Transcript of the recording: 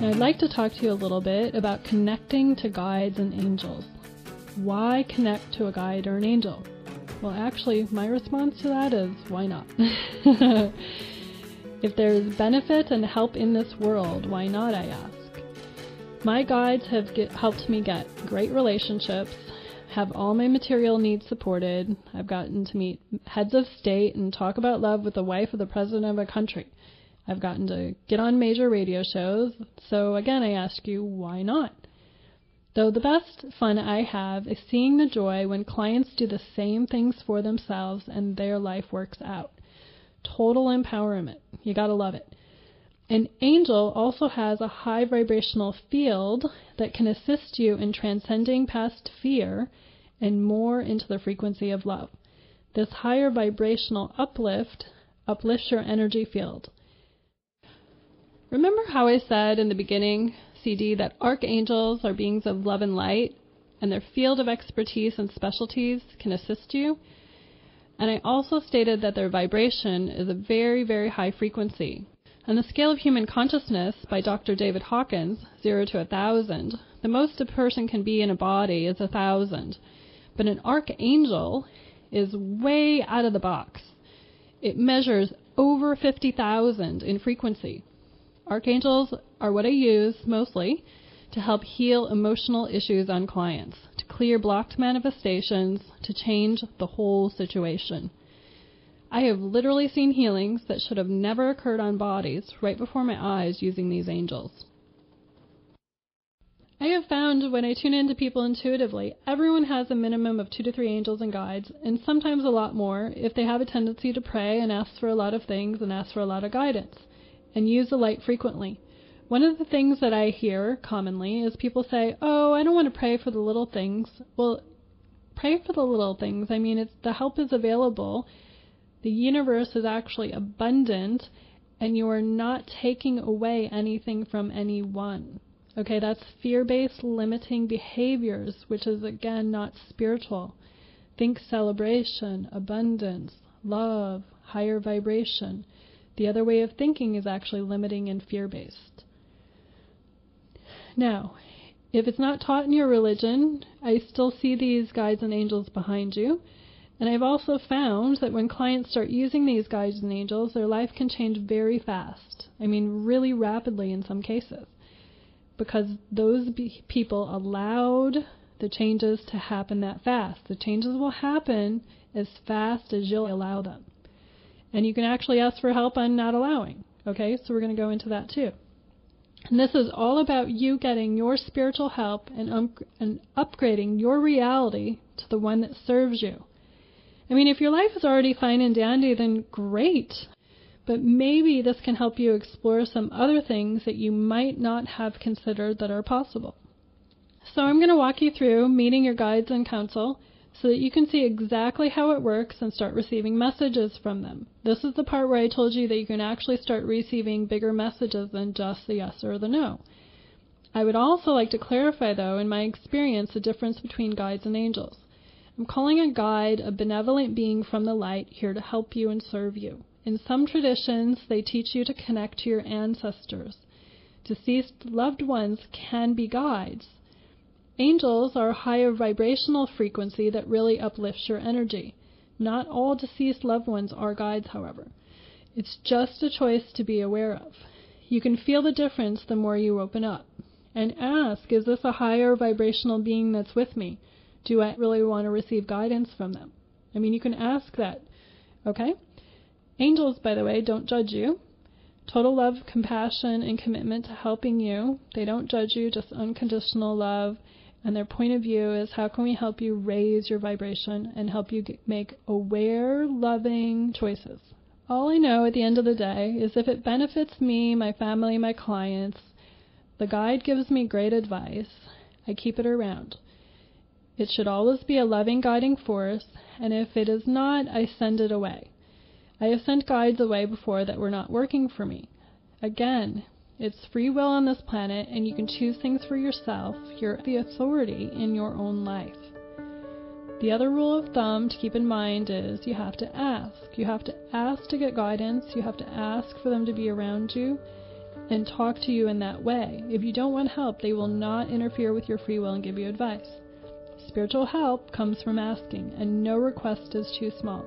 Now, I'd like to talk to you a little bit about connecting to guides and angels. Why connect to a guide or an angel? Well, actually, my response to that is why not? if there's benefit and help in this world, why not, I ask? My guides have get, helped me get great relationships, have all my material needs supported. I've gotten to meet heads of state and talk about love with the wife of the president of a country. I've gotten to get on major radio shows. So again, I ask you, why not? Though the best fun I have is seeing the joy when clients do the same things for themselves and their life works out. Total empowerment. You gotta love it. An angel also has a high vibrational field that can assist you in transcending past fear and more into the frequency of love. This higher vibrational uplift uplifts your energy field. Remember how I said in the beginning, CD, that archangels are beings of love and light, and their field of expertise and specialties can assist you? And I also stated that their vibration is a very, very high frequency. On the scale of human consciousness by Dr. David Hawkins, 0 to a 1,000, the most a person can be in a body is a 1,000. But an archangel is way out of the box. It measures over 50,000 in frequency. Archangels are what I use mostly to help heal emotional issues on clients, to clear blocked manifestations, to change the whole situation. I have literally seen healings that should have never occurred on bodies right before my eyes using these angels. I have found when I tune into people intuitively, everyone has a minimum of two to three angels and guides, and sometimes a lot more if they have a tendency to pray and ask for a lot of things and ask for a lot of guidance and use the light frequently. One of the things that I hear commonly is people say, "Oh, I don't want to pray for the little things." Well, pray for the little things. I mean, it's the help is available. The universe is actually abundant and you are not taking away anything from anyone. Okay, that's fear-based limiting behaviors, which is again not spiritual. Think celebration, abundance, love, higher vibration. The other way of thinking is actually limiting and fear based. Now, if it's not taught in your religion, I still see these guides and angels behind you. And I've also found that when clients start using these guides and angels, their life can change very fast. I mean, really rapidly in some cases. Because those be- people allowed the changes to happen that fast. The changes will happen as fast as you'll allow them. And you can actually ask for help on not allowing. Okay, so we're going to go into that too. And this is all about you getting your spiritual help and, um, and upgrading your reality to the one that serves you. I mean, if your life is already fine and dandy, then great. But maybe this can help you explore some other things that you might not have considered that are possible. So I'm going to walk you through meeting your guides and counsel so that you can see exactly how it works and start receiving messages from them. This is the part where I told you that you can actually start receiving bigger messages than just the yes or the no. I would also like to clarify, though, in my experience, the difference between guides and angels. I'm calling a guide a benevolent being from the light here to help you and serve you. In some traditions, they teach you to connect to your ancestors. Deceased loved ones can be guides, Angels are a higher vibrational frequency that really uplifts your energy. Not all deceased loved ones are guides, however. It's just a choice to be aware of. You can feel the difference the more you open up. And ask, is this a higher vibrational being that's with me? Do I really want to receive guidance from them? I mean, you can ask that. Okay? Angels, by the way, don't judge you. Total love, compassion, and commitment to helping you. They don't judge you, just unconditional love and their point of view is how can we help you raise your vibration and help you make aware, loving choices. All I know at the end of the day is if it benefits me, my family, my clients, the guide gives me great advice, I keep it around. It should always be a loving guiding force, and if it is not, I send it away. I have sent guides away before that were not working for me. Again, it's free will on this planet, and you can choose things for yourself. You're the authority in your own life. The other rule of thumb to keep in mind is you have to ask. You have to ask to get guidance. You have to ask for them to be around you. and talk to you in that way. If you don't want help, they will not interfere with your free will and give you advice. Spiritual help comes from asking, and no request is too small.